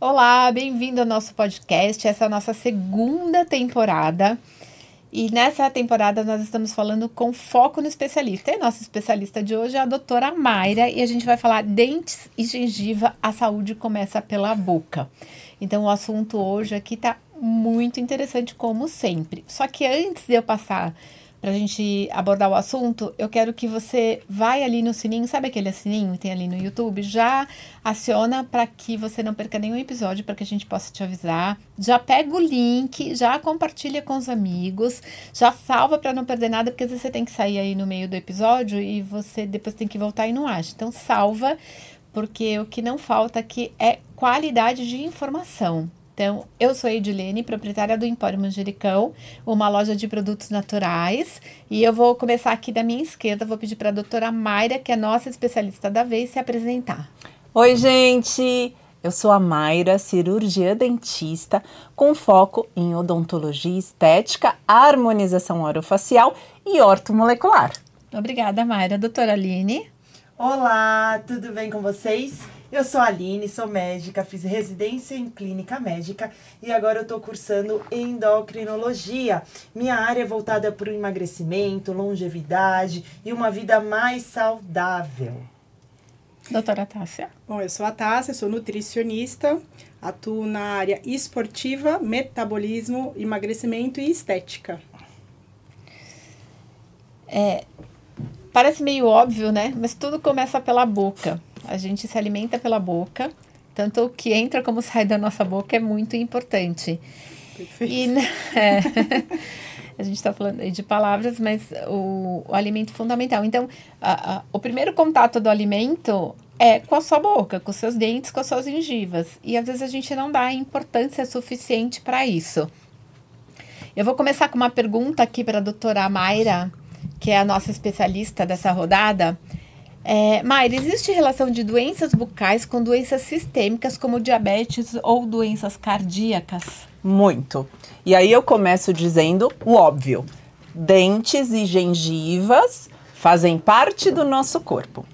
Olá, bem-vindo ao nosso podcast. Essa é a nossa segunda temporada. E nessa temporada nós estamos falando com foco no especialista. E nossa especialista de hoje é a doutora Mayra e a gente vai falar dentes e gengiva, a saúde começa pela boca. Então o assunto hoje aqui tá muito interessante como sempre. Só que antes de eu passar para a gente abordar o assunto, eu quero que você vai ali no sininho, sabe aquele sininho que tem ali no YouTube? Já aciona para que você não perca nenhum episódio, para que a gente possa te avisar. Já pega o link, já compartilha com os amigos, já salva para não perder nada, porque às vezes você tem que sair aí no meio do episódio e você depois tem que voltar e não acha. Então salva, porque o que não falta aqui é qualidade de informação. Então, eu sou a Edilene, proprietária do Empório Manjericão, uma loja de produtos naturais. E eu vou começar aqui da minha esquerda, vou pedir para a doutora Mayra, que é nossa especialista da vez, se apresentar. Oi, gente! Eu sou a Mayra, cirurgia dentista, com foco em odontologia estética, harmonização orofacial e ortomolecular. Obrigada, Mayra. Doutora Aline. Olá, tudo bem com vocês? Eu sou a Aline, sou médica, fiz residência em clínica médica e agora eu estou cursando endocrinologia. Minha área é voltada para o emagrecimento, longevidade e uma vida mais saudável. Doutora Tássia. Bom, eu sou a Tássia, sou nutricionista, atuo na área esportiva, metabolismo, emagrecimento e estética. É, parece meio óbvio, né? Mas tudo começa pela boca. A gente se alimenta pela boca, tanto o que entra como sai da nossa boca é muito importante. Perfeito. E, é, a gente está falando de palavras, mas o, o alimento fundamental. Então, a, a, o primeiro contato do alimento é com a sua boca, com os seus dentes, com as suas gengivas. E às vezes a gente não dá importância suficiente para isso. Eu vou começar com uma pergunta aqui para a doutora Mayra, que é a nossa especialista dessa rodada. É, existe relação de doenças bucais com doenças sistêmicas como diabetes ou doenças cardíacas? Muito. E aí eu começo dizendo o óbvio: dentes e gengivas fazem parte do nosso corpo.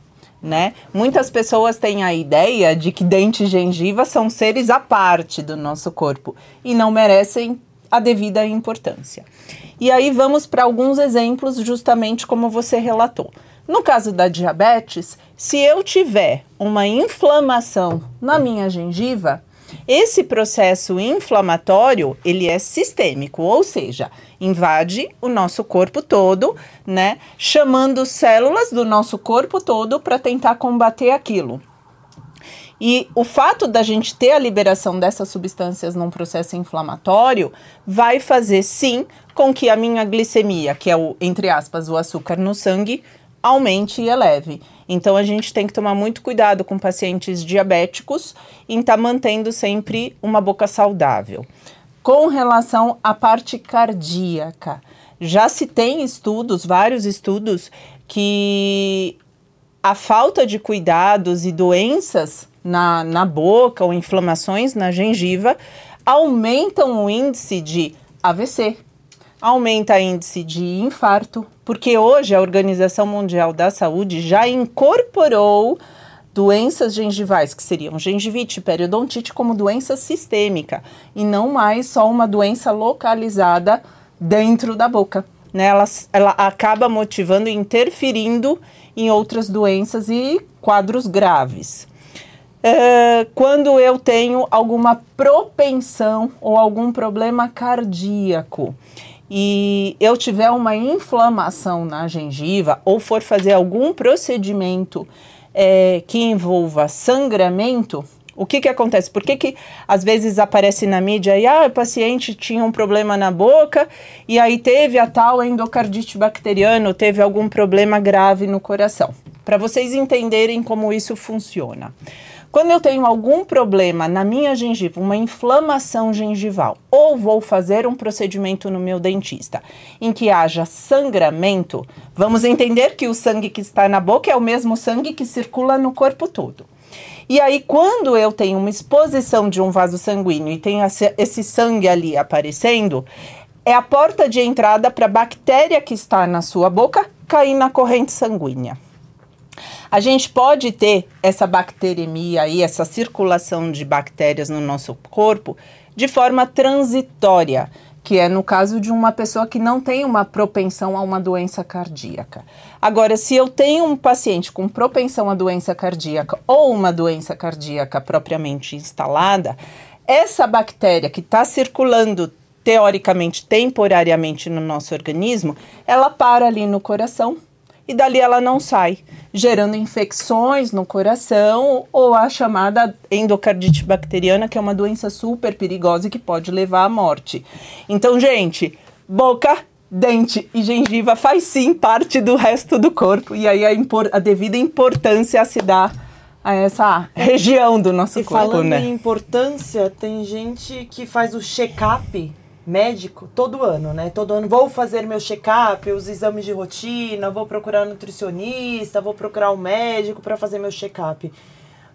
Né? Muitas pessoas têm a ideia de que dente e gengiva são seres à parte do nosso corpo e não merecem a devida importância. E aí vamos para alguns exemplos, justamente como você relatou. No caso da diabetes, se eu tiver uma inflamação na minha gengiva, esse processo inflamatório, ele é sistêmico, ou seja, invade o nosso corpo todo, né, chamando células do nosso corpo todo para tentar combater aquilo. E o fato da gente ter a liberação dessas substâncias num processo inflamatório vai fazer sim com que a minha glicemia, que é o entre aspas o açúcar no sangue, aumente e eleve. Então a gente tem que tomar muito cuidado com pacientes diabéticos em estar tá mantendo sempre uma boca saudável. Com relação à parte cardíaca, já se tem estudos, vários estudos, que a falta de cuidados e doenças na, na boca ou inflamações na gengiva aumentam o índice de AVC, aumenta índice de infarto, porque hoje a Organização Mundial da Saúde já incorporou doenças gengivais, que seriam gengivite, periodontite, como doença sistêmica, e não mais só uma doença localizada dentro da boca. Né? Ela, ela acaba motivando e interferindo em outras doenças e quadros graves. É, quando eu tenho alguma propensão ou algum problema cardíaco, e eu tiver uma inflamação na gengiva ou for fazer algum procedimento é, que envolva sangramento, o que que acontece? Por que que às vezes aparece na mídia e ah, o paciente tinha um problema na boca e aí teve a tal endocardite bacteriana, teve algum problema grave no coração? Para vocês entenderem como isso funciona. Quando eu tenho algum problema na minha gengiva, uma inflamação gengival, ou vou fazer um procedimento no meu dentista em que haja sangramento, vamos entender que o sangue que está na boca é o mesmo sangue que circula no corpo todo. E aí, quando eu tenho uma exposição de um vaso sanguíneo e tem esse sangue ali aparecendo, é a porta de entrada para a bactéria que está na sua boca cair na corrente sanguínea. A gente pode ter essa bacteremia aí, essa circulação de bactérias no nosso corpo de forma transitória, que é no caso de uma pessoa que não tem uma propensão a uma doença cardíaca. Agora, se eu tenho um paciente com propensão à doença cardíaca ou uma doença cardíaca propriamente instalada, essa bactéria que está circulando teoricamente, temporariamente no nosso organismo, ela para ali no coração e dali ela não sai, gerando infecções no coração ou a chamada endocardite bacteriana, que é uma doença super perigosa e que pode levar à morte. Então, gente, boca, dente e gengiva faz sim parte do resto do corpo e aí a, a devida importância se dá a essa região do nosso e corpo, falando né? em importância, tem gente que faz o check-up médico todo ano, né? Todo ano vou fazer meu check-up, os exames de rotina, vou procurar um nutricionista, vou procurar um médico para fazer meu check-up.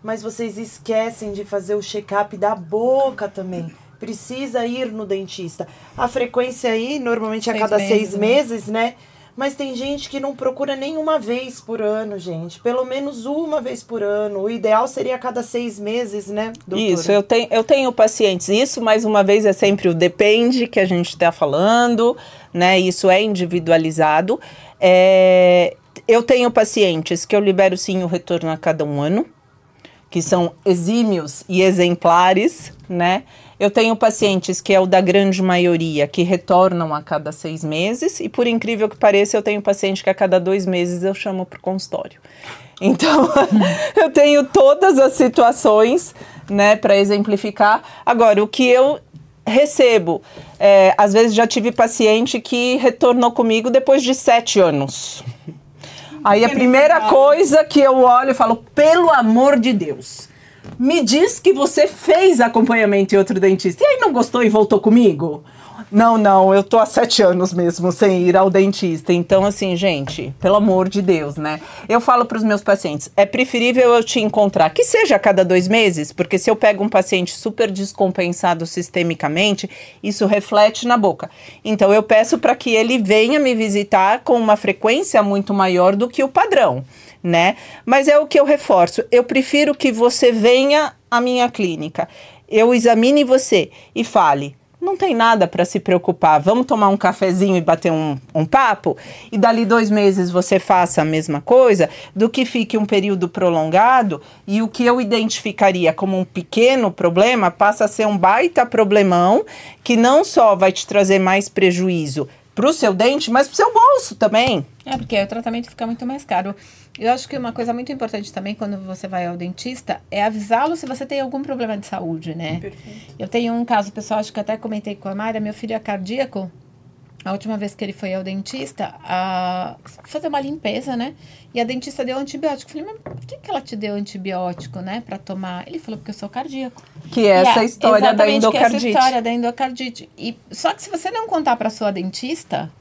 Mas vocês esquecem de fazer o check-up da boca também. Precisa ir no dentista. A frequência aí, normalmente a Seis cada meses, seis né? meses, né? Mas tem gente que não procura nenhuma vez por ano, gente. Pelo menos uma vez por ano. O ideal seria a cada seis meses, né, doutora? Isso, eu tenho, eu tenho pacientes. Isso, mais uma vez, é sempre o depende que a gente está falando, né? Isso é individualizado. É, eu tenho pacientes que eu libero sim o retorno a cada um ano, que são exímios e exemplares, né? Eu tenho pacientes que é o da grande maioria, que retornam a cada seis meses, e por incrível que pareça, eu tenho paciente que a cada dois meses eu chamo para o consultório. Então, eu tenho todas as situações, né, para exemplificar. Agora, o que eu recebo, é, às vezes já tive paciente que retornou comigo depois de sete anos. Aí a primeira coisa que eu olho e falo, pelo amor de Deus, me diz que você fez acompanhamento em outro dentista. E aí não gostou e voltou comigo? Não, não, eu tô há sete anos mesmo sem ir ao dentista. Então, assim, gente, pelo amor de Deus, né? Eu falo para os meus pacientes: é preferível eu te encontrar, que seja a cada dois meses, porque se eu pego um paciente super descompensado sistemicamente, isso reflete na boca. Então, eu peço para que ele venha me visitar com uma frequência muito maior do que o padrão, né? Mas é o que eu reforço: eu prefiro que você venha à minha clínica, eu examine você e fale não tem nada para se preocupar. Vamos tomar um cafezinho e bater um, um, papo? E dali dois meses você faça a mesma coisa, do que fique um período prolongado e o que eu identificaria como um pequeno problema passa a ser um baita problemão que não só vai te trazer mais prejuízo para o seu dente, mas para o seu bolso também. É, porque o tratamento fica muito mais caro. Eu acho que uma coisa muito importante também quando você vai ao dentista é avisá-lo se você tem algum problema de saúde, né? Perfeito. Eu tenho um caso, pessoal, acho que até comentei com a Mayra, meu filho é cardíaco. A última vez que ele foi ao dentista, a fazer uma limpeza, né? E a dentista deu antibiótico. Eu falei, mas por que, que ela te deu antibiótico, né? Pra tomar? Ele falou, porque eu sou cardíaco. Que é essa a- história da exatamente, que é endocardite. essa história da endocardite. E, só que se você não contar para sua dentista,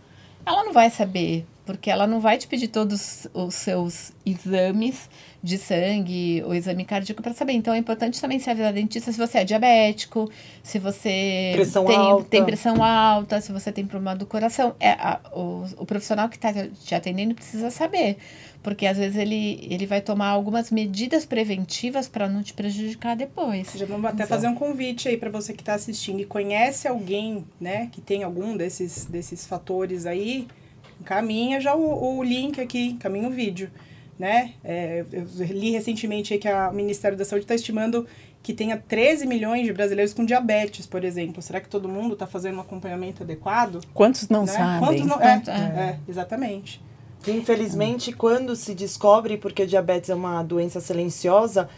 ela não vai saber, porque ela não vai te pedir todos os seus exames de sangue, o exame cardíaco para saber. Então é importante também se avisar a dentista se você é diabético, se você Pressão tem, alta. tem pressão alta, se você tem problema do coração. É, a- o, o profissional que está te atendendo precisa saber. Porque às vezes ele, ele vai tomar algumas medidas preventivas para não te prejudicar depois. Já vamos até fazer um convite aí para você que está assistindo e conhece alguém, né, que tem algum desses, desses fatores aí, encaminha já o, o link aqui, encaminha o vídeo, né? É, eu li recentemente aí que a- o Ministério da Saúde está estimando que tenha 13 milhões de brasileiros com diabetes, por exemplo. Será que todo mundo está fazendo um acompanhamento adequado? Quantos não né? sabem? Quantos não? É, Quanto- é. é, exatamente. Que, Infelizmente, quando se descobre, porque diabetes é uma doença silenciosa,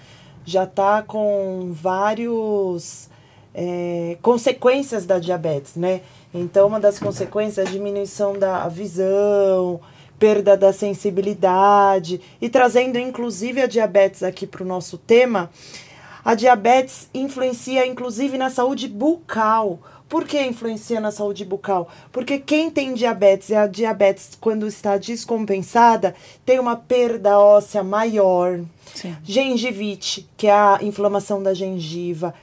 já está com vários é, consequências da diabetes, né? Então, uma das consequências é a diminuição da visão, perda da sensibilidade e trazendo inclusive a diabetes aqui para o nosso tema, a diabetes influencia inclusive na saúde bucal. Por que influencia na saúde bucal? Porque quem tem diabetes e a diabetes, quando está descompensada, tem uma perda óssea maior. Sim. Gengivite, que é a inflamação da gengiva,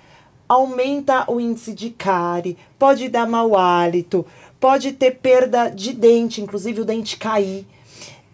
aumenta o índice de cárie, pode dar mau hálito, pode ter perda de dente, inclusive o dente cair.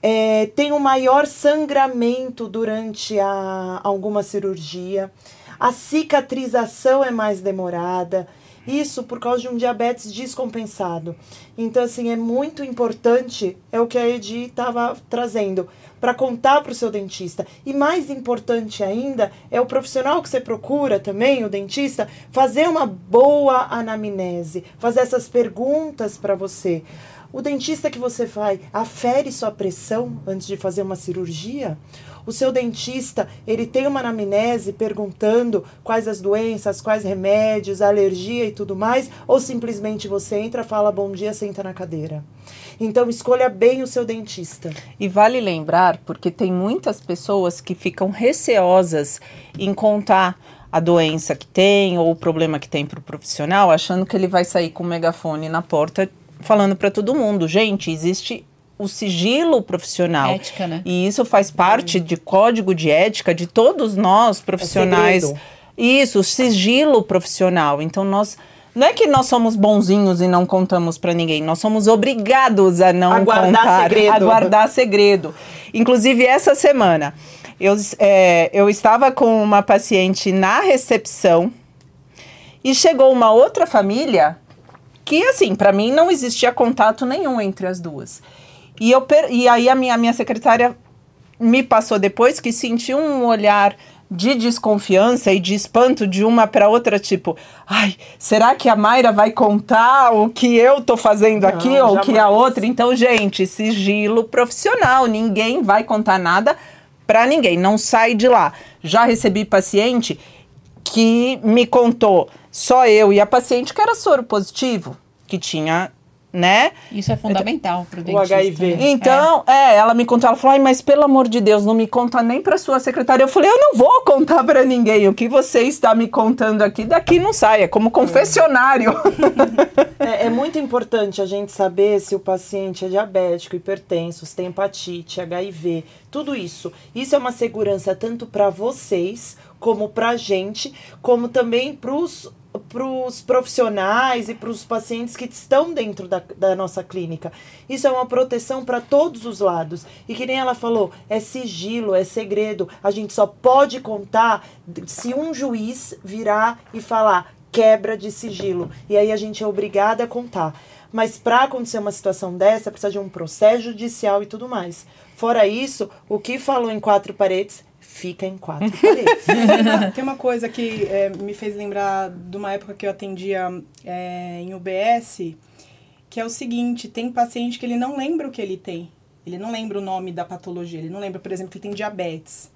é, tem um maior sangramento durante a, alguma cirurgia, a cicatrização é mais demorada. Isso por causa de um diabetes descompensado. Então, assim, é muito importante, é o que a Edi estava trazendo, para contar para o seu dentista. E mais importante ainda, é o profissional que você procura também, o dentista, fazer uma boa anamnese, fazer essas perguntas para você. O dentista que você vai afere sua pressão antes de fazer uma cirurgia? O seu dentista, ele tem uma anamnese perguntando quais as doenças, quais remédios, alergia e tudo mais, ou simplesmente você entra, fala bom dia, senta na cadeira. Então escolha bem o seu dentista. E vale lembrar, porque tem muitas pessoas que ficam receosas em contar a doença que tem ou o problema que tem para o profissional, achando que ele vai sair com o megafone na porta falando para todo mundo, gente, existe o sigilo profissional. Ética, né? E isso faz parte de código de ética de todos nós profissionais. É isso, o sigilo profissional. Então nós não é que nós somos bonzinhos e não contamos para ninguém, nós somos obrigados a não A guardar contar, segredo. a guardar segredo. Inclusive essa semana eu, é, eu estava com uma paciente na recepção e chegou uma outra família que assim, para mim não existia contato nenhum entre as duas. E, eu per- e aí a minha, a minha secretária me passou depois que sentiu um olhar de desconfiança e de espanto de uma para outra, tipo, ai, será que a Mayra vai contar o que eu tô fazendo aqui Não, ou o que a outra? Então, gente, sigilo profissional, ninguém vai contar nada para ninguém, não sai de lá. Já recebi paciente que me contou só eu e a paciente que era soro positivo, que tinha, né? Isso é fundamental para o O dentista. HIV. né? Então, é. ela me contou, ela falou, ai, mas pelo amor de Deus, não me conta nem pra sua secretária. Eu falei, eu não vou contar pra ninguém. O que você está me contando aqui, daqui não sai. É como confessionário. É, é muito importante a gente saber se o paciente é diabético, hipertenso, se tem hepatite, HIV, tudo isso. Isso é uma segurança tanto para vocês, como para a gente, como também para os profissionais e para os pacientes que estão dentro da, da nossa clínica. Isso é uma proteção para todos os lados. E que nem ela falou, é sigilo, é segredo. A gente só pode contar se um juiz virar e falar quebra de sigilo. E aí a gente é obrigada a contar. Mas para acontecer uma situação dessa, precisa de um processo judicial e tudo mais. Fora isso, o que falou em quatro paredes, fica em quatro paredes. Tem uma coisa que é, me fez lembrar de uma época que eu atendia é, em UBS, que é o seguinte, tem paciente que ele não lembra o que ele tem. Ele não lembra o nome da patologia, ele não lembra, por exemplo, que ele tem diabetes.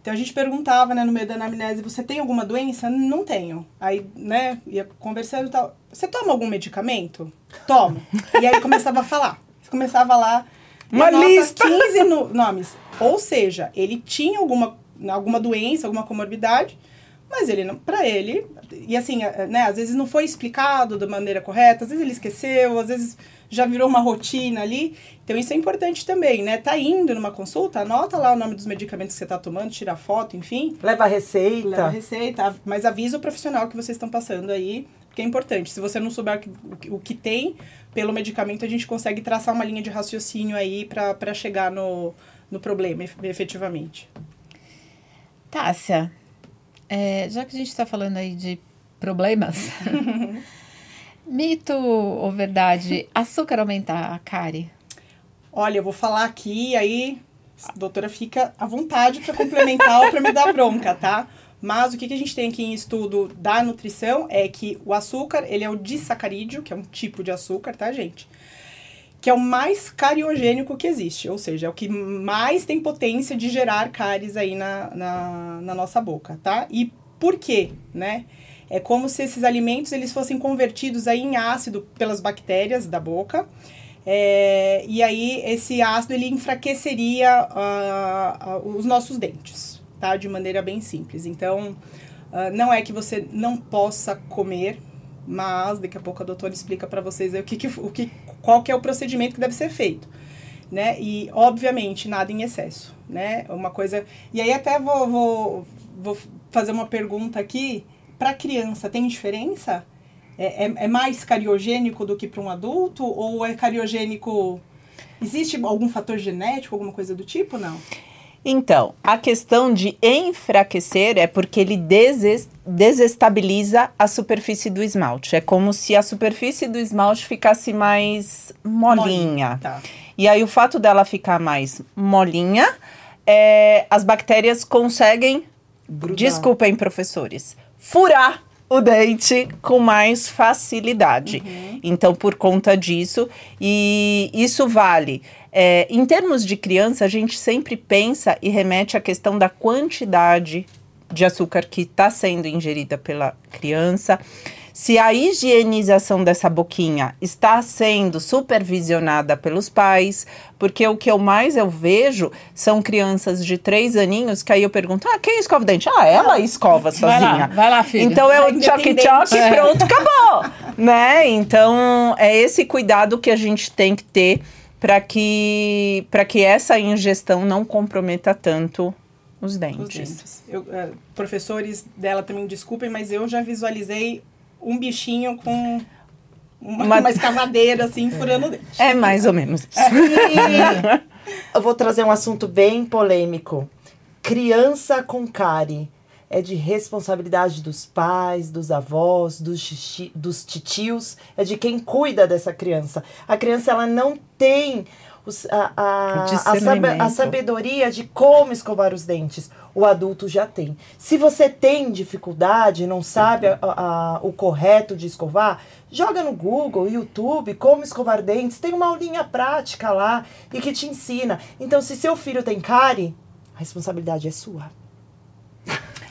Então a gente perguntava, né, no meio da anamnese, você tem alguma doença? Não tenho. Aí, né, ia conversando e tal. Você toma algum medicamento? Tomo. E aí começava a falar. Começava lá. Uma lista. 15 no- nomes. Ou seja, ele tinha alguma, alguma doença, alguma comorbidade, mas ele não, para ele, e assim, né, às vezes não foi explicado da maneira correta, às vezes ele esqueceu, às vezes já virou uma rotina ali. Então isso é importante também, né? Tá indo numa consulta, anota lá o nome dos medicamentos que você tá tomando, tira foto, enfim, Leva a receita. leva a receita, mas avisa o profissional que vocês estão passando aí, porque é importante. Se você não souber o que- o que, o que tem, pelo medicamento a gente consegue traçar uma linha de raciocínio aí para chegar no, no problema, ef- efetivamente. Tássia, é, já que a gente está falando aí de problemas, mito ou verdade, açúcar aumenta a cárie? Olha, eu vou falar aqui, aí a doutora fica à vontade para complementar ou para me dar bronca, tá? Mas o que, que a gente tem aqui em estudo da nutrição é que o açúcar, ele é o disacarídeo, que é um tipo de açúcar, tá, gente? Que é o mais cariogênico que existe, ou seja, é o que mais tem potência de gerar cáries aí na, na, na nossa boca, tá? E por quê, né? É como se esses alimentos eles fossem convertidos aí em ácido pelas bactérias da boca. É, e aí esse ácido ele enfraqueceria ah, ah, os nossos dentes, tá? De maneira bem simples. Então, ah, não é que você não possa comer, mas daqui a pouco a doutora explica para vocês o que, que, o que, qual que é o procedimento que deve ser feito, né? E obviamente nada em excesso, né? Uma coisa. E aí até vou, vou, vou fazer uma pergunta aqui para criança tem diferença? É, é, é mais cariogênico do que para um adulto ou é cariogênico Existe algum fator genético, alguma coisa do tipo, não? Então, a questão de enfraquecer é porque ele deses desestabiliza a superfície do esmalte. É como se a superfície do esmalte ficasse mais molinha. Tá. E aí, o fato dela ficar mais molinha, é, as bactérias conseguem, Grudar. desculpem, professores, furar o dente com mais facilidade. Então, por conta disso, e isso vale. é, em termos de criança, a gente sempre pensa e remete à questão da quantidade de açúcar que está sendo ingerida pela criança. Se a higienização dessa boquinha está sendo supervisionada pelos pais, porque o que eu mais eu vejo são crianças de três aninhos que aí eu pergunto: ah, quem escova o dente? Ah, ela escova Vai lá, sozinha. vai lá, filha. Então é o independente. tchoque-tchoque, É. pronto, acabou. né? Então é esse cuidado que a gente tem que ter para que, pra que essa ingestão não comprometa tanto os dentes. Os dentes. Eu, é, professores dela também desculpem, mas eu já visualizei um bichinho com uma, Uma- uma escavadeira assim, furando o dente. É mais ou menos isso. E eu vou trazer um assunto bem polêmico. Criança com cárie. É de responsabilidade dos pais, dos avós, dos, xixi- dos titios, é de quem cuida dessa criança. A criança ela não tem os- a, a, a, discernimento. a sabedoria de como escovar os dentes. O adulto já tem. Se você tem dificuldade, não sabe a- a- o correto de escovar, joga no Google, YouTube, como escovar dentes. Tem uma aulinha prática lá e que te ensina. Então, se seu filho tem cárie, a responsabilidade é sua.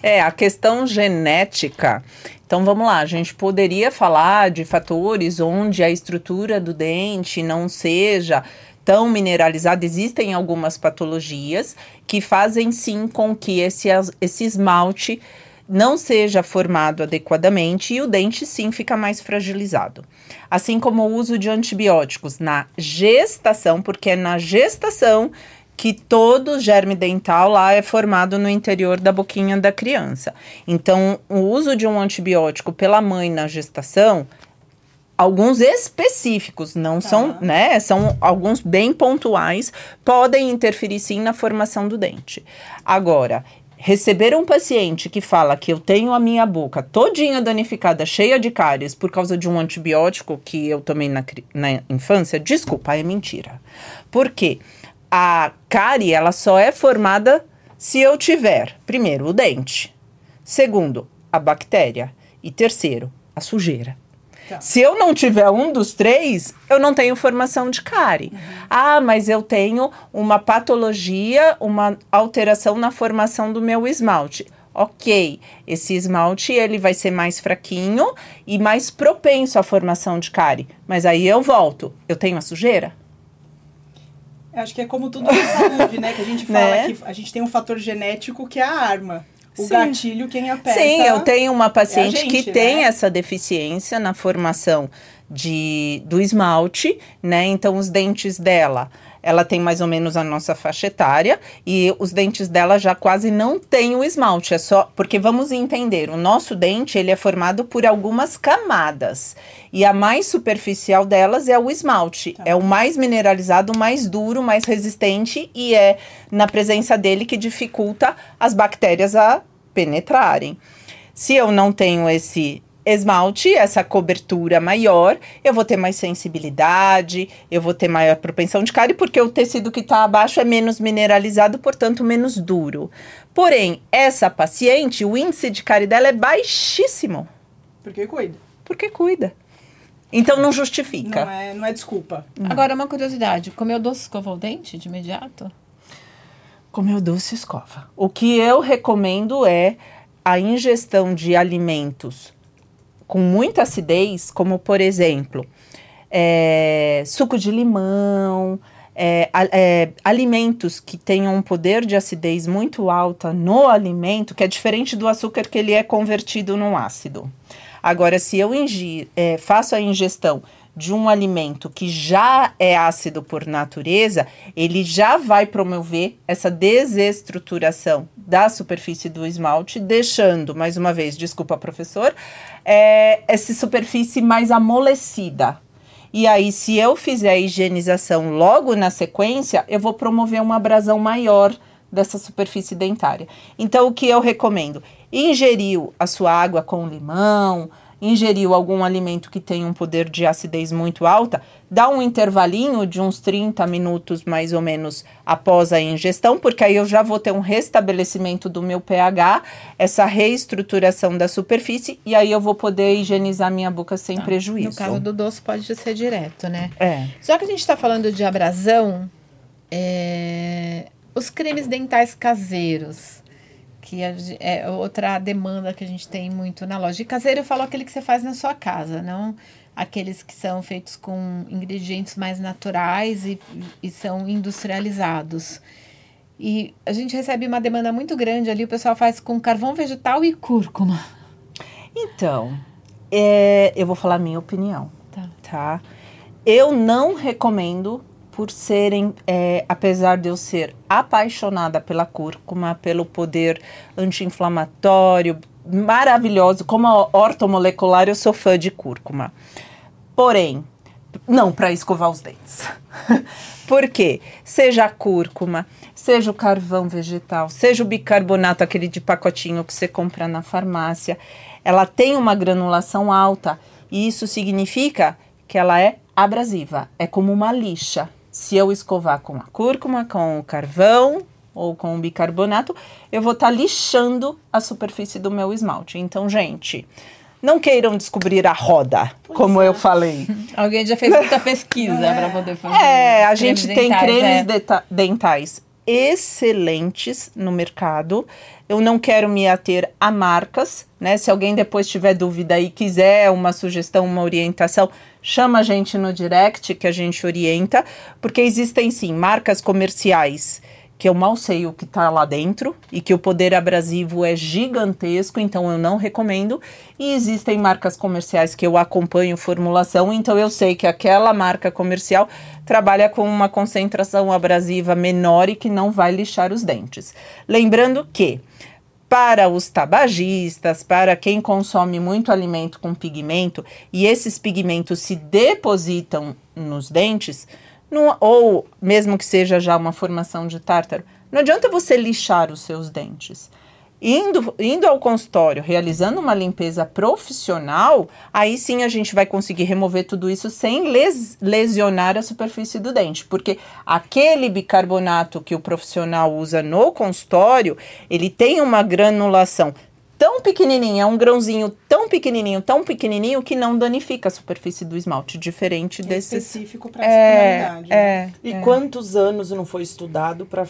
É, a questão genética. Então vamos lá, a gente poderia falar de fatores onde a estrutura do dente não seja tão mineralizada. Existem algumas patologias que fazem sim com que esse, esse esmalte não seja formado adequadamente e o dente sim fica mais fragilizado. Assim como o uso de antibióticos na gestação, porque é na gestação que todo germe dental lá é formado no interior da boquinha da criança. Então, o uso de um antibiótico pela mãe na gestação, alguns específicos, não são, né? São alguns bem pontuais, podem interferir sim na formação do dente. Agora, receber um paciente que fala que eu tenho a minha boca todinha danificada, cheia de cáries por causa de um antibiótico que eu tomei na, na infância, desculpa, é mentira. Por quê? A cárie, ela só é formada se eu tiver, primeiro, o dente. Segundo, a bactéria. E terceiro, a sujeira. Tá. Se eu não tiver um dos três, eu não tenho formação de cárie. Ah, mas eu tenho uma patologia, uma alteração na formação do meu esmalte. Ok, esse esmalte ele vai ser mais fraquinho e mais propenso à formação de cárie. Mas aí eu volto, eu tenho a sujeira? Acho que é como tudo na saúde, né? Que a gente fala Né? que a gente tem um fator genético que é a arma. O Sim. gatilho, quem aperta. Sim, eu tenho uma paciente é gente, que tem né? essa deficiência na formação de, do esmalte, né? Então, os dentes dela, ela tem mais ou menos a nossa faixa etária e os dentes dela já quase não tem o esmalte. É só porque vamos entender, o nosso dente ele é formado por algumas camadas e a mais superficial delas é o esmalte. Tá. É o mais mineralizado, mais duro, mais resistente e é na presença dele que dificulta as bactérias a penetrarem. Se eu não tenho esse esmalte, essa cobertura maior, eu vou ter mais sensibilidade, eu vou ter maior propensão de cárie, porque o tecido que está abaixo é menos mineralizado, portanto, menos duro. Porém, essa paciente, o índice de cárie dela é baixíssimo, Porque cuida. porque cuida. Então, não justifica. Não é, não é desculpa. Agora, uma curiosidade. Comeu doce escovou o dente de imediato? Comeu doce escova. O que eu recomendo é a ingestão de alimentos com muita acidez, como por exemplo, é, suco de limão, é, é, alimentos que tenham um poder de acidez muito alta no alimento, que é diferente do açúcar que ele é convertido num ácido. Agora, se eu ingir, é, faço a ingestão de um alimento que já é ácido por natureza, ele já vai promover essa desestruturação da superfície do esmalte, deixando, mais uma vez, desculpa, professor, é, essa superfície mais amolecida. E aí, se eu fizer a higienização logo na sequência, eu vou promover uma abrasão maior dessa superfície dentária. Então, o que eu recomendo? Ingeriu a sua água com limão, ingeriu algum alimento que tem um poder de acidez muito alta, dá um intervalinho de uns 30 minutos mais ou menos após a ingestão, porque aí eu já vou ter um restabelecimento do meu pH, essa reestruturação da superfície, e aí eu vou poder higienizar minha boca sem Tá. prejuízo. No caso do doce pode ser direto, né? É. Já que a gente está falando de abrasão, é, os cremes dentais caseiros, que é outra demanda que a gente tem muito na loja. E caseiro eu falo aquele que você faz na sua casa, não aqueles que são feitos com ingredientes mais naturais e, e são industrializados. E a gente recebe uma demanda muito grande ali, o pessoal faz com carvão vegetal e cúrcuma. Então, é, eu vou falar a minha opinião. Tá. tá? Eu não recomendo por serem, é, apesar de eu ser apaixonada pela cúrcuma, pelo poder anti-inflamatório, maravilhoso, como a ortomolecular, eu sou fã de cúrcuma. Porém, não para escovar os dentes. Por quê? Seja a cúrcuma, seja o carvão vegetal, seja o bicarbonato, aquele de pacotinho que você compra na farmácia, ela tem uma granulação alta e isso significa que ela é abrasiva, é como uma lixa. Se eu escovar com a cúrcuma, com o carvão ou com o bicarbonato, eu vou estar lixando a superfície do meu esmalte. Então, gente, não queiram descobrir a roda, como eu falei. Alguém já fez muita pesquisa para poder fazer. É, a gente tem dentais, cremes é. dentais excelentes no mercado. Eu não quero me ater a marcas, né? Se alguém depois tiver dúvida e quiser uma sugestão, uma orientação, chama a gente no direct que a gente orienta, porque existem sim marcas comerciais que eu mal sei o que está lá dentro e que o poder abrasivo é gigantesco, então eu não recomendo. E existem marcas comerciais que eu acompanho formulação, então eu sei que aquela marca comercial trabalha com uma concentração abrasiva menor e que não vai lixar os dentes. Lembrando que para os tabagistas, para quem consome muito alimento com pigmento e esses pigmentos se depositam nos dentes, ou mesmo que seja já uma formação de tártaro, não adianta você lixar os seus dentes. Indo, indo ao consultório, realizando uma limpeza profissional, aí sim a gente vai conseguir remover tudo isso sem les- lesionar a superfície do dente. Porque aquele bicarbonato que o profissional usa no consultório, ele tem uma granulação tão pequenininha, é um grãozinho tão pequenininho, tão pequenininho que não danifica a superfície do esmalte, diferente É desses. específico para essa finalidade. né? É, E é. quantos anos não foi estudado para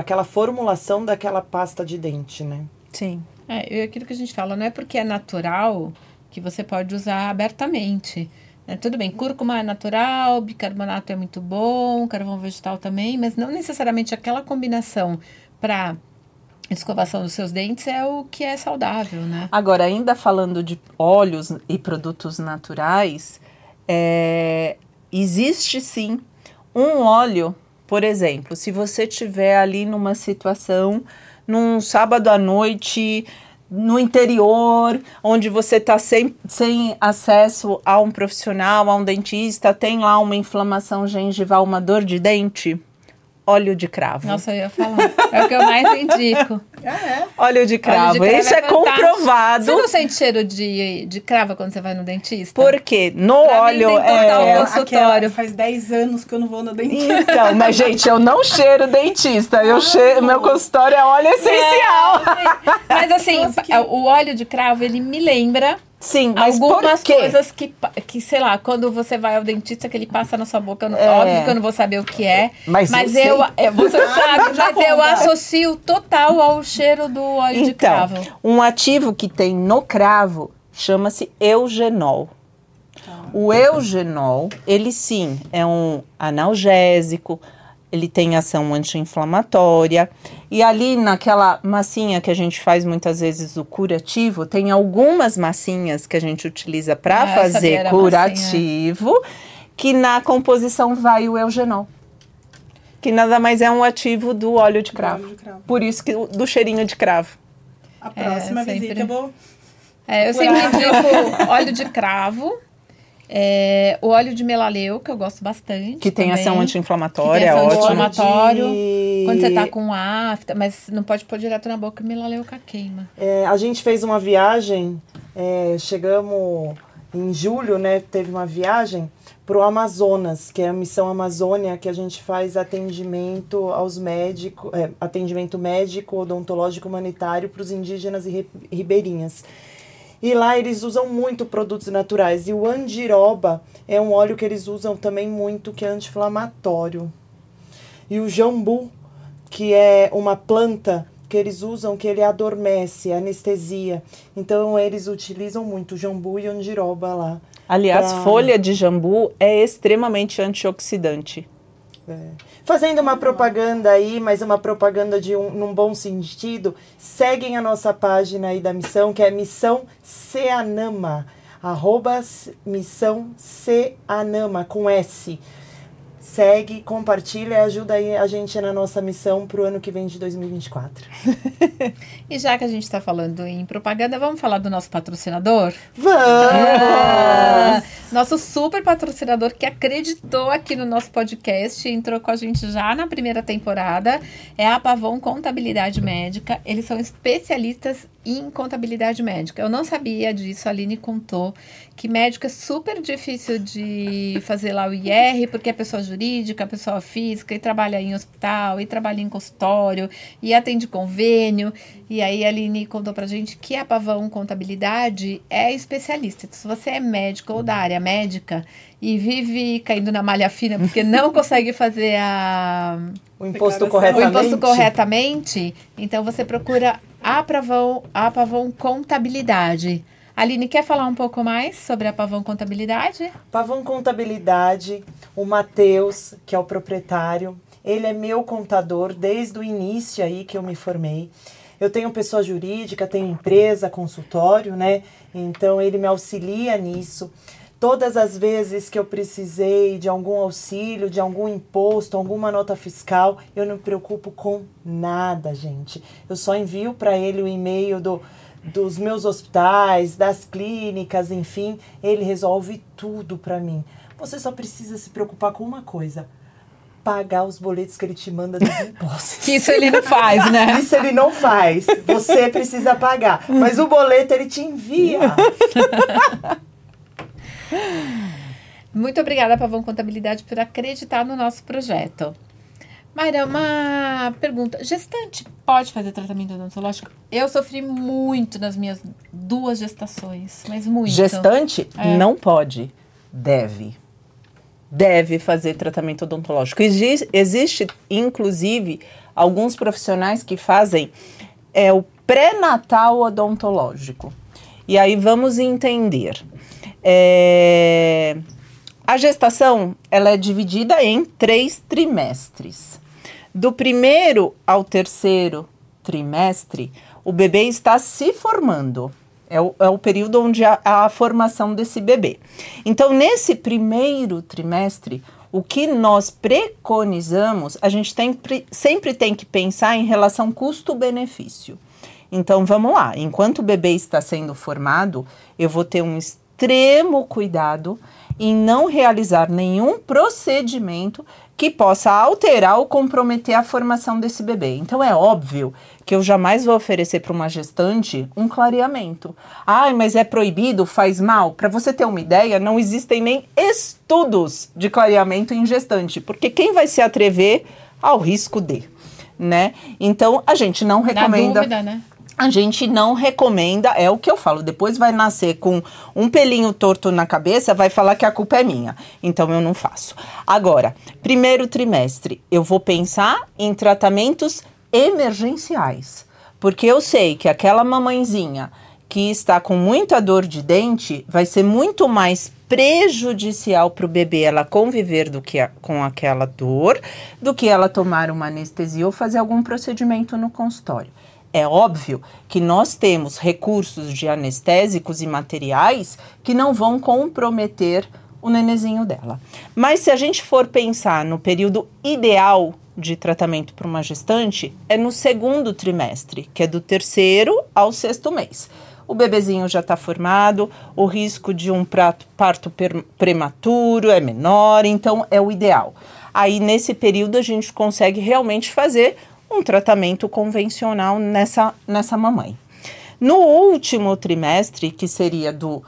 aquela formulação daquela pasta de dente, né? Sim. É, e aquilo que a gente fala, não é porque é natural que você pode usar abertamente. né? Tudo bem, cúrcuma é natural, bicarbonato é muito bom, carvão vegetal também, mas não necessariamente aquela combinação para escovação dos seus dentes é o que é saudável, né? Agora, ainda falando de óleos e produtos naturais, é, existe sim um óleo, por exemplo, se você tiver ali numa situação, num sábado à noite, no interior, onde você está sem, sem acesso a um profissional, a um dentista, tem lá uma inflamação gengival, uma dor de dente, óleo de cravo. Nossa, eu ia falar. É o que eu mais indico. Ah, é? Óleo de cravo, cravo isso é é, comprovado. Você não sente cheiro de, de cravo quando você vai no dentista? Porque no Pra mim óleo total é. gosto. consultório. Aquela- faz 10 anos que eu não vou no dentista. Então, mas gente, eu não cheiro dentista, eu cheiro, meu consultório é óleo essencial. Mas assim, Nossa, que- o óleo de cravo, ele me lembra Sim, mas algumas coisas que, que, sei lá, quando você vai ao dentista, que ele passa na sua boca, eu É. óbvio que eu não vou saber o que é. Mas eu eu, sei. é, você sabe, mas eu associo total ao cheiro do óleo de Então, cravo. um ativo que tem no cravo chama-se eugenol. O eugenol, ele sim é um analgésico, ele tem ação anti-inflamatória. E ali naquela massinha que a gente faz muitas vezes o curativo, tem algumas massinhas que a gente utiliza para Ah, fazer curativo, que na composição vai o eugenol. Que nada mais é um ativo do óleo de cravo. óleo de cravo. Por isso que o- do cheirinho de cravo. A próxima sempre. visita eu vou. É, eu sempre indico óleo de cravo É, o óleo de melaleu, que eu gosto bastante. Que tem também. ação anti-inflamatória, é ótimo. anti-inflamatório. De- Quando você tá com afta, mas não pode pôr direto na boca, melaleuca queima. É, a gente fez uma viagem, é, chegamos em julho, né? Teve uma viagem pro Amazonas, que é a missão Amazônia, que a gente faz atendimento aos médicos, é, atendimento médico, odontológico, humanitário para os indígenas e ri- ribeirinhas. E lá eles usam muito produtos naturais. E o andiroba é um óleo que eles usam também muito, que é anti-inflamatório. E o jambu, que é uma planta que eles usam que ele adormece, anestesia. Então eles utilizam muito jambu e andiroba lá. Aliás, Pra- folha de jambu é extremamente antioxidante. Fazendo uma propaganda aí, mas uma propaganda de um, num bom sentido, seguem a nossa página aí da missão, que é Missão Ceanama. Arroba Missão Ceanama, com S. Segue, compartilha e ajuda aí a gente na nossa missão pro ano que vem de 2024. E já que a gente tá falando em propaganda, vamos falar do nosso patrocinador? Vamos! Nosso super patrocinador que acreditou aqui no nosso podcast, entrou com a gente já na primeira temporada, é a Pavon Contabilidade Médica. Eles são especialistas em contabilidade médica. Eu não sabia disso, a Aline contou que médico é super difícil de fazer lá o IR, porque é pessoa jurídica, pessoa física, e trabalha em hospital, e trabalha em consultório, e atende convênio. E aí a Aline contou pra gente que a Pavão Contabilidade é especialista. Então, se você é médico ou da área médica e vive caindo na malha fina porque não consegue fazer a, O imposto Declaração. o corretamente. imposto corretamente, então você procura a Pavão, a Pavão Contabilidade. Aline, quer falar um pouco mais sobre a Pavão Contabilidade? Pavão Contabilidade, o Matheus, que é o proprietário, ele é meu contador desde o início aí que eu me formei. Eu tenho pessoa jurídica, tenho empresa, consultório, né? Então ele me auxilia nisso. Todas as vezes que eu precisei de algum auxílio, de algum imposto, alguma nota fiscal, eu não me preocupo com nada, gente. Eu só envio para ele o e-mail do, dos meus hospitais, das clínicas, enfim, ele resolve tudo para mim. Você só precisa se preocupar com uma coisa: pagar os boletos que ele te manda dos impostos. Isso ele não faz, né? Isso ele não faz. Você precisa pagar. Mas o boleto ele te envia. Muito obrigada, Pavão Contabilidade, por acreditar no nosso projeto. Mayra, uma pergunta. Gestante pode fazer tratamento odontológico? Eu sofri muito nas minhas duas gestações, mas muito. Gestante É. não pode, deve. Deve fazer tratamento odontológico. Exi- Existe, inclusive, alguns profissionais que fazem é, o pré-natal odontológico. E aí vamos entender. É, a gestação ela é dividida em três trimestres. Do primeiro ao terceiro trimestre, o bebê está se formando. É o, é o período onde há a formação desse bebê. Então, nesse primeiro trimestre, o que nós preconizamos, a gente tem, pre- sempre tem que pensar em relação custo-benefício. Então vamos lá, enquanto o bebê está sendo formado, eu vou ter um extremo cuidado em não realizar nenhum procedimento que possa alterar ou comprometer a formação desse bebê. Então é óbvio que eu jamais vou oferecer para uma gestante um clareamento. Ai, mas é proibido, faz mal. Para você ter uma ideia, não existem nem estudos de clareamento em gestante, porque quem vai se atrever ao risco de, né? Então a gente não Na recomenda dúvida, né? A gente não recomenda, é o que eu falo. Depois vai nascer com um pelinho torto na cabeça, vai falar que a culpa é minha. Então eu não faço. Agora, primeiro trimestre, eu vou pensar em tratamentos emergenciais. Porque eu sei que aquela mamãezinha que está com muita dor de dente vai ser muito mais prejudicial para o bebê ela conviver do que a- com aquela dor do que ela tomar uma anestesia ou fazer algum procedimento no consultório. É óbvio que nós temos recursos de anestésicos e materiais que não vão comprometer o nenezinho dela. Mas se a gente for pensar no período ideal de tratamento para uma gestante, é no segundo trimestre, que é do terceiro ao sexto mês. o bebezinho já está formado, o risco de um parto prematuro é menor, então é o ideal. Aí, nesse período, a gente consegue realmente fazer um tratamento convencional nessa, nessa mamãe. No último trimestre, que seria do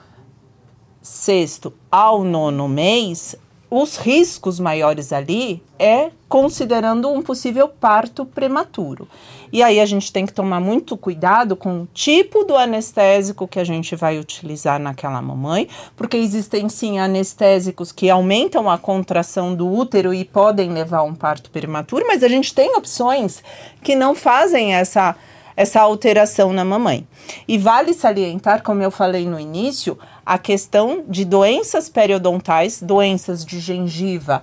sexto ao nono mês, os riscos maiores ali é considerando um possível parto prematuro. E aí a gente tem que tomar muito cuidado com o tipo do anestésico que a gente vai utilizar naquela mamãe, porque existem sim anestésicos que aumentam a contração do útero e podem levar a um parto prematuro, mas a gente tem opções que não fazem essa essa alteração na mamãe. E vale salientar, como eu falei no início, a questão de doenças periodontais, doenças de gengiva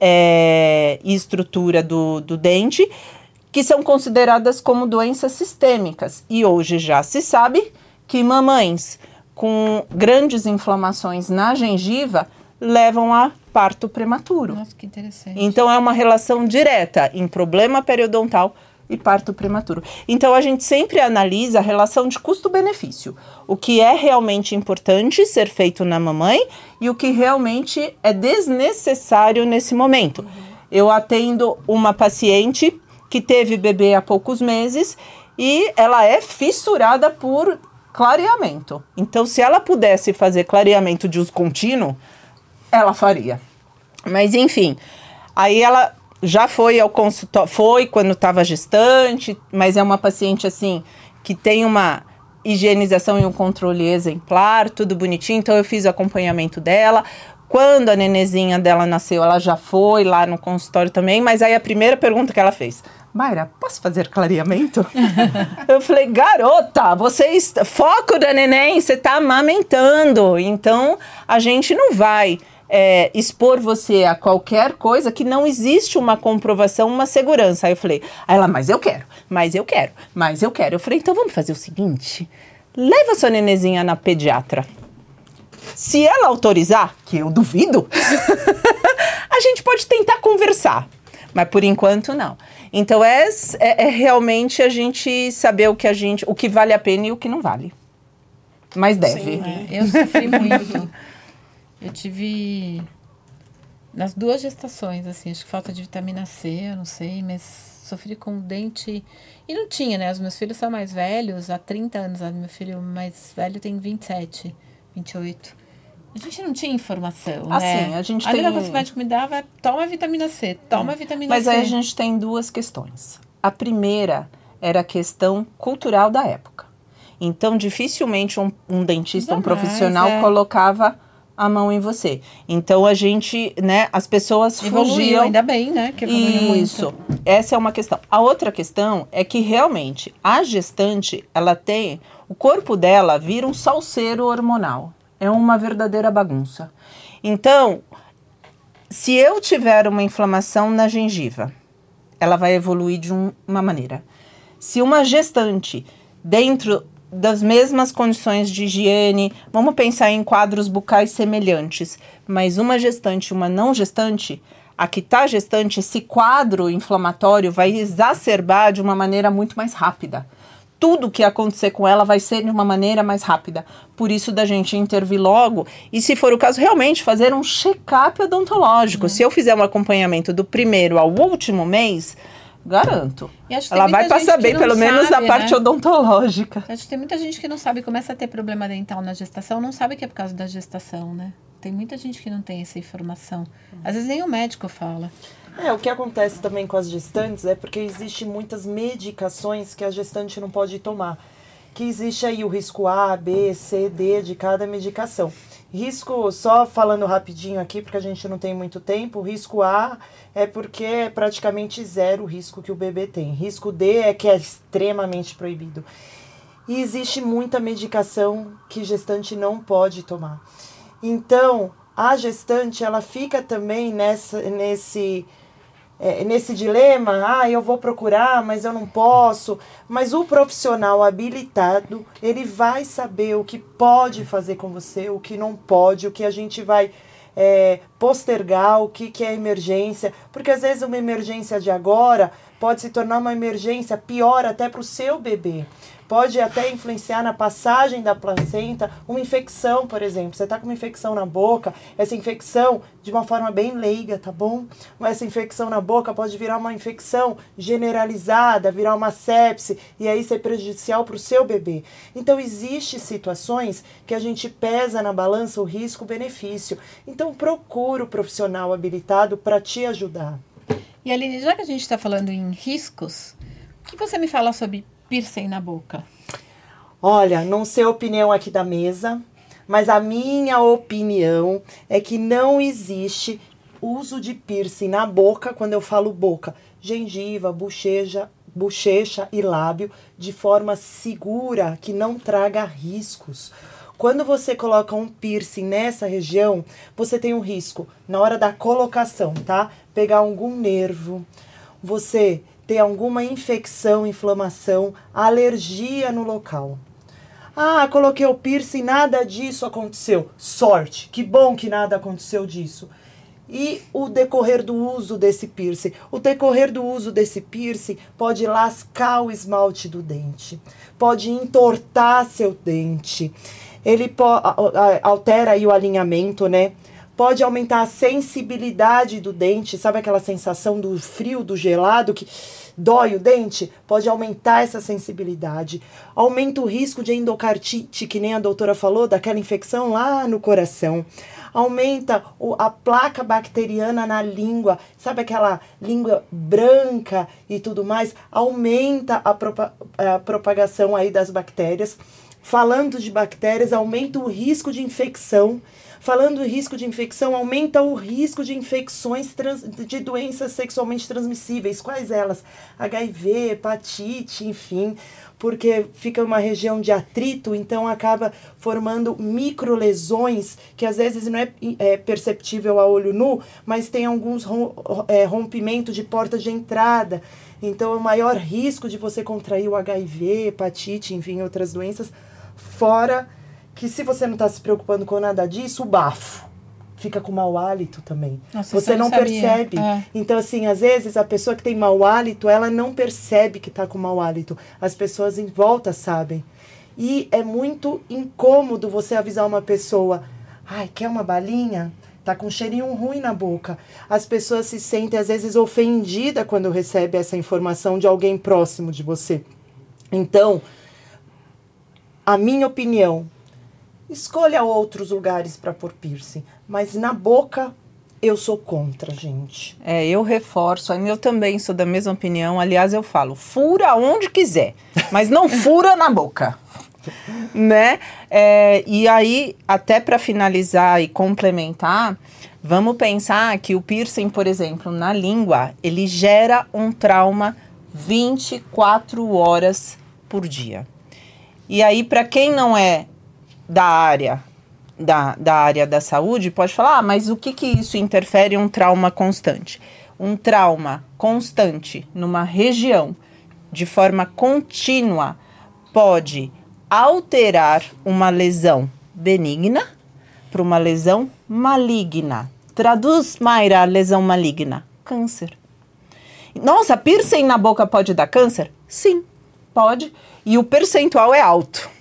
é, e estrutura do, do dente, que são consideradas como doenças sistêmicas. E hoje já se sabe que mamães com grandes inflamações na gengiva levam a parto prematuro. Nossa, que interessante. Então é uma relação direta em problema periodontal e parto prematuro. Então a gente sempre analisa a relação de custo-benefício, o que é realmente importante ser feito na mamãe e o que realmente é desnecessário nesse momento. Uhum. Eu atendo uma paciente que teve bebê há poucos meses e ela é fissurada por clareamento. Então, se ela pudesse fazer clareamento de uso contínuo, ela faria. Mas enfim, aí ela já foi ao consultório, foi quando estava gestante, mas é uma paciente assim que tem uma higienização e um controle exemplar, tudo bonitinho, então eu fiz o acompanhamento dela. Quando a nenezinha dela nasceu, ela já foi lá no consultório também, mas aí a primeira pergunta que ela fez: Mayra, posso fazer clareamento? eu falei, garota, você foco da neném, você está amamentando, então a gente não vai é, expor você a qualquer coisa que não existe uma comprovação, uma segurança. Aí eu falei, aí ela, mas eu quero, mas eu quero, mas eu quero. Eu falei, então vamos fazer o seguinte: leva sua nenezinha na pediatra. Se ela autorizar, que eu duvido, a gente pode tentar conversar. Mas por enquanto não. Então é, é, é, realmente a gente saber o que a gente, o que vale a pena e o que não vale. Mas deve. Sim, é. Eu sofri muito. Eu tive nas duas gestações, assim, acho que falta de vitamina C, eu não sei, mas sofri com dente. E não tinha, né? Os meus filhos são mais velhos, há 30 anos. Meu filho mais velho tem 27, 28. A gente não tinha informação, assim, né? a gente a tem... única coisa que o médico me dava é toma vitamina C, toma é. vitamina Mas C. Mas aí a gente tem duas questões. A primeira era a questão cultural da época. Então, dificilmente um, um dentista, um profissional é. colocava a mão em você. Então a gente, né, as pessoas Evoluiu, fugiam. ainda bem, né? Que Isso. Muito. Essa é uma questão. A outra questão é que realmente a gestante, ela tem, o corpo dela vira um salseiro hormonal. É uma verdadeira bagunça. Então, se eu tiver uma inflamação na gengiva, ela vai evoluir de um, uma maneira. Se uma gestante dentro das mesmas condições de higiene, vamos pensar em quadros bucais semelhantes, mas uma gestante e uma não gestante, a que está gestante, esse quadro inflamatório vai exacerbar de uma maneira muito mais rápida. Tudo que acontecer com ela vai ser de uma maneira mais rápida. Por isso da gente intervir logo e, se for o caso, realmente fazer um check-up odontológico. Uhum. Se eu fizer um acompanhamento do primeiro ao último mês, Garanto. Ela vai passar bem, pelo sabe, menos na né? parte odontológica. Acho que tem muita gente que não sabe, começa a ter problema dental na gestação, não sabe que é por causa da gestação, né? Tem muita gente que não tem essa informação. Às vezes nem o médico fala. É, o que acontece também com as gestantes é porque existe muitas medicações que a gestante não pode tomar. Que existe aí o risco A, B, C, D de cada medicação. Risco, só falando rapidinho aqui, porque a gente não tem muito tempo, risco A é porque é praticamente zero o risco que o bebê tem. Risco D é que é extremamente proibido. E existe muita medicação que gestante não pode tomar. Então, a gestante, ela fica também nessa, nesse é, nesse dilema, ah, eu vou procurar, mas eu não posso. Mas o profissional habilitado, ele vai saber o que pode fazer com você, o que não pode, o que a gente vai é, postergar, o que, que é emergência. Porque às vezes uma emergência de agora pode se tornar uma emergência pior até para o seu bebê. Pode até influenciar na passagem da placenta uma infecção, por exemplo. Você está com uma infecção na boca, essa infecção, de uma forma bem leiga, tá bom? Essa infecção na boca pode virar uma infecção generalizada, virar uma sepse e aí ser prejudicial para o seu bebê. Então, existe situações que a gente pesa na balança o risco-benefício. Então, procura o profissional habilitado para te ajudar. E Aline, já que a gente está falando em riscos, o que você me fala sobre piercing na boca? Olha, não sei a opinião aqui da mesa, mas a minha opinião é que não existe uso de piercing na boca, quando eu falo boca, gengiva, bochecha, bochecha e lábio, de forma segura, que não traga riscos. Quando você coloca um piercing nessa região, você tem um risco na hora da colocação, tá? Pegar algum nervo, você ter alguma infecção, inflamação, alergia no local. Ah, coloquei o piercing, nada disso aconteceu. Sorte, que bom que nada aconteceu disso. E o decorrer do uso desse piercing? O decorrer do uso desse piercing pode lascar o esmalte do dente, pode entortar seu dente ele altera aí o alinhamento, né? Pode aumentar a sensibilidade do dente, sabe aquela sensação do frio, do gelado que dói o dente? Pode aumentar essa sensibilidade. Aumenta o risco de endocartite, que nem a doutora falou, daquela infecção lá no coração. Aumenta a placa bacteriana na língua, sabe aquela língua branca e tudo mais? Aumenta a, propa, a propagação aí das bactérias Falando de bactérias, aumenta o risco de infecção. Falando do risco de infecção, aumenta o risco de infecções trans, de doenças sexualmente transmissíveis. Quais elas? HIV, hepatite, enfim, porque fica uma região de atrito, então acaba formando microlesões que às vezes não é, é perceptível a olho nu, mas tem alguns é, rompimentos de porta de entrada. Então, o maior risco de você contrair o HIV, hepatite, enfim, outras doenças Fora que se você não está se preocupando com nada disso, o bafo fica com mau hálito também. Nossa, você não, não percebe. É. Então, assim, às vezes a pessoa que tem mau hálito, ela não percebe que está com mau hálito. As pessoas em volta sabem. E é muito incômodo você avisar uma pessoa, ai, quer uma balinha? Tá com um cheirinho ruim na boca. As pessoas se sentem, às vezes, ofendidas quando recebem essa informação de alguém próximo de você. Então, a minha opinião, escolha outros lugares para pôr piercing, mas na boca eu sou contra, gente. É, eu reforço, eu também sou da mesma opinião. Aliás, eu falo, fura onde quiser, mas não fura na boca. né? É, e aí, até para finalizar e complementar, vamos pensar que o piercing, por exemplo, na língua, ele gera um trauma 24 horas por dia. E aí, para quem não é da área da, da área da saúde, pode falar, ah, mas o que, que isso interfere em um trauma constante? Um trauma constante numa região de forma contínua pode alterar uma lesão benigna para uma lesão maligna. Traduz, Mayra, lesão maligna: câncer. Nossa, piercing na boca pode dar câncer? Sim, pode e o percentual é alto.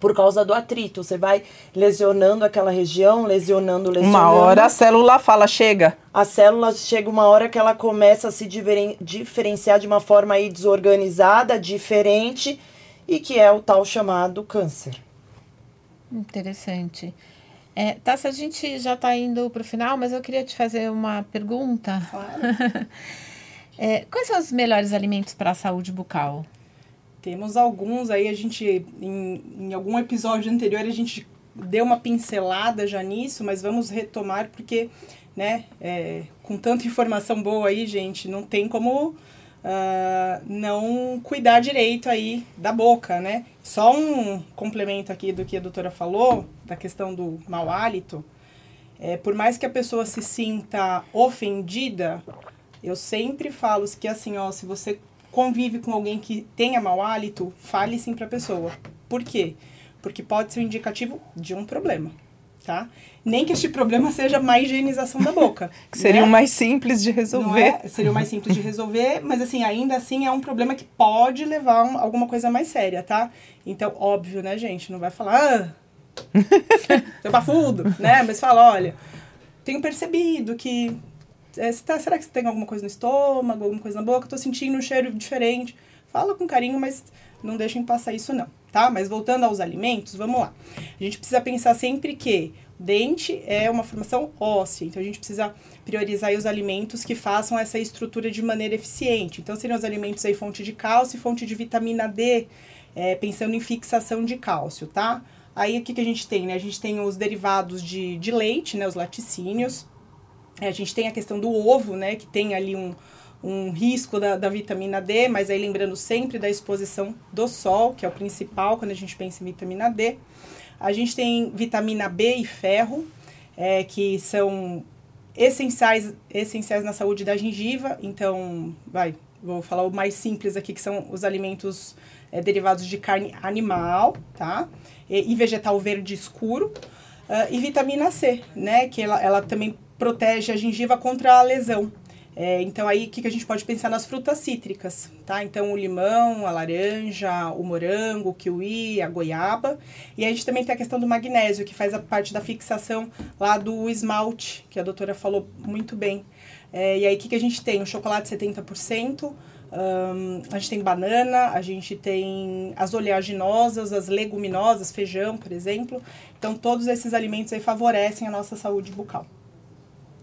Por causa do atrito, você vai lesionando aquela região, lesionando, lesionando. Uma hora a célula fala, chega. A célula chega uma hora que ela começa a se diferenciar de uma forma aí desorganizada, diferente, e que é o tal chamado câncer. Interessante. É, Tassi, a gente já está indo para o final, mas eu queria te fazer uma pergunta. Claro. é, quais são os melhores alimentos para a saúde bucal? Temos alguns aí, a gente, em, em algum episódio anterior, a gente deu uma pincelada já nisso, mas vamos retomar porque, né, é, com tanta informação boa aí, gente, não tem como uh, não cuidar direito aí da boca, né? Só um complemento aqui do que a doutora falou, da questão do mau hálito. É, por mais que a pessoa se sinta ofendida, eu sempre falo que assim, ó, se você convive com alguém que tenha mau hálito, fale sim para a pessoa. Por quê? Porque pode ser um indicativo de um problema. tá? Nem que este problema seja má higienização da boca. Que seria né? o mais simples de resolver. é? Seria o mais simples de resolver, mas assim, ainda assim é um problema que pode levar a um- alguma coisa mais séria, tá? Então, óbvio, né, gente? Não vai falar, ah, seu bafudo, né? Mas fala, olha, tenho percebido que. É, tá- será que você tem alguma coisa no estômago, alguma coisa na boca? Tô sentindo um cheiro diferente. Fala com carinho, mas não deixem passar isso, não, tá? Mas voltando aos alimentos, vamos lá. A gente precisa pensar sempre que dente é uma formação óssea, então a gente precisa priorizar os alimentos que façam essa estrutura de maneira eficiente. Então seriam os alimentos aí fonte de cálcio e fonte de vitamina D, é, pensando em fixação de cálcio, tá? Aí o que, que a gente tem, né? A gente tem os derivados de, de leite, né? Os laticínios. É, a gente tem a questão do ovo, né? Que tem ali um, um risco da, da vitamina D, mas aí lembrando sempre da exposição do sol, que é o principal quando a gente pensa em vitamina D. A gente tem vitamina B e ferro, é, que são essenciais, essenciais na saúde da gengiva. Então, vai, vou falar o mais simples aqui, que são os alimentos é, derivados de carne animal, tá? E, e vegetal verde escuro. Ah, e vitamina C, né? Que ela, ela também protege a gengiva contra a lesão. É, então aí o que, que a gente pode pensar nas frutas cítricas, tá? Então o limão, a laranja, o morango, o kiwi, a goiaba. E a gente também tem a questão do magnésio, que faz a parte da fixação lá do esmalte, que a doutora falou muito bem. É, e aí o que, que a gente tem? O chocolate 70%, Ahn, a gente tem banana, a gente tem as oleaginosas, as leguminosas, feijão, por exemplo. Então, todos esses alimentos aí favorecem a nossa saúde bucal.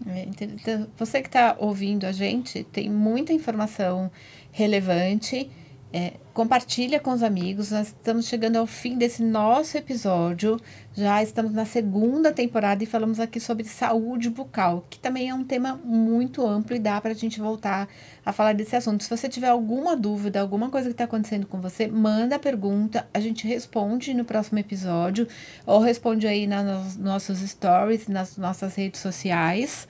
É, então, Você que está ouvindo a gente, tem muita informação relevante. É, compartilha com os amigos. Nós estamos chegando ao fim desse nosso episódio. Já estamos na segunda temporada e falamos aqui sobre saúde bucal, que também é um tema muito amplo e dá para a gente voltar a falar desse assunto. Se você tiver alguma dúvida, alguma coisa que está acontecendo com você, manda a pergunta, a gente responde no próximo episódio ou responde aí na- nos nossos stories, nas nossas redes sociais.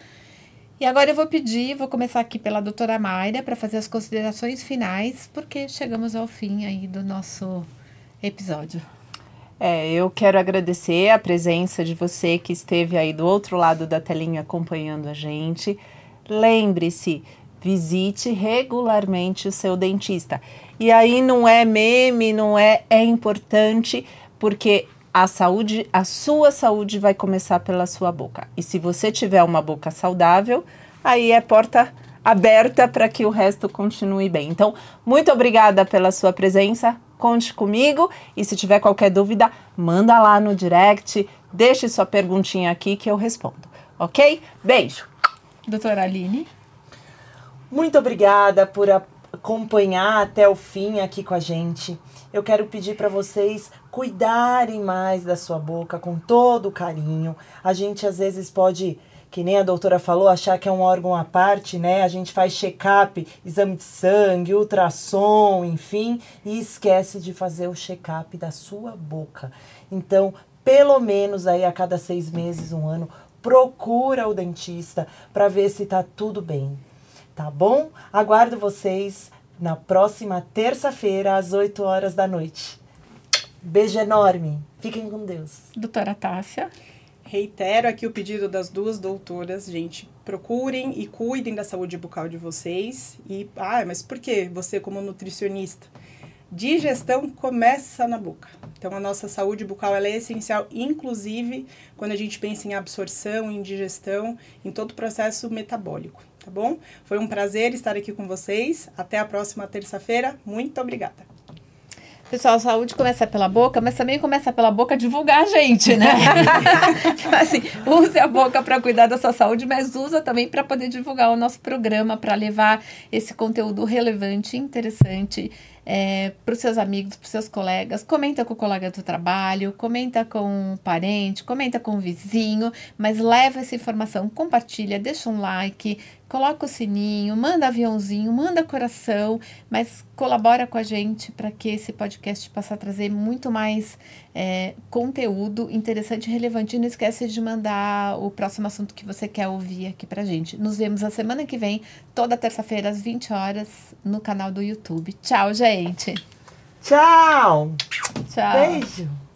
E agora eu vou pedir, vou começar aqui pela doutora Mayra para fazer as considerações finais, porque chegamos ao fim aí do nosso episódio. É, eu quero agradecer a presença de você que esteve aí do outro lado da telinha acompanhando a gente. Lembre-se, visite regularmente o seu dentista. E aí não é meme, não é, é importante, porque a saúde, a sua saúde vai começar pela sua boca. E se você tiver uma boca saudável, aí é porta aberta para que o resto continue bem. Então, muito obrigada pela sua presença. Conte comigo e se tiver qualquer dúvida, manda lá no direct, deixe sua perguntinha aqui que eu respondo, ok? Beijo. Doutora Aline? Muito obrigada por a- acompanhar até o fim aqui com a gente. Eu quero pedir para vocês cuidarem mais da sua boca com todo carinho. A gente às vezes pode, que nem a doutora falou, achar que é um órgão à parte, né? A gente faz check-up, exame de sangue, ultrassom, enfim, e esquece de fazer o check-up da sua boca. Então, pelo menos aí a cada seis meses, um ano, procura o dentista para ver se tá tudo bem. Tá bom? Aguardo vocês na próxima terça-feira, às 8 horas da noite. Beijo enorme. Fiquem com Deus. Doutora Tássia? Reitero aqui o pedido das duas doutoras, gente. Procurem e cuidem da saúde bucal de vocês. E, ah, mas por que você, como nutricionista? Digestão começa na boca. Então, a nossa saúde bucal ela é essencial, inclusive quando a gente pensa em absorção, em digestão, em todo o processo metabólico, tá bom? Foi um prazer estar aqui com vocês. Até a próxima terça-feira. Muito obrigada. Pessoal, saúde começa pela boca, mas também começa pela boca divulgar a gente, né? Tipo assim, use a boca para cuidar da sua saúde, mas usa também para poder divulgar o nosso programa, para levar esse conteúdo relevante, interessante para os seus amigos, para os seus colegas. Comenta com o colega do trabalho, comenta com o parente, comenta com o vizinho, mas leva essa informação, compartilha, deixa um like, coloca o sininho, manda aviãozinho, manda coração, mas colabora com a gente para que esse podcast possa trazer muito mais é, conteúdo interessante e relevante. E não esquece de mandar o próximo assunto que você quer ouvir aqui pra gente. Nos vemos a semana que vem, toda terça-feira, às 20 horas, no canal do YouTube. Tchau, gente. Tchau. Tchau. Beijo.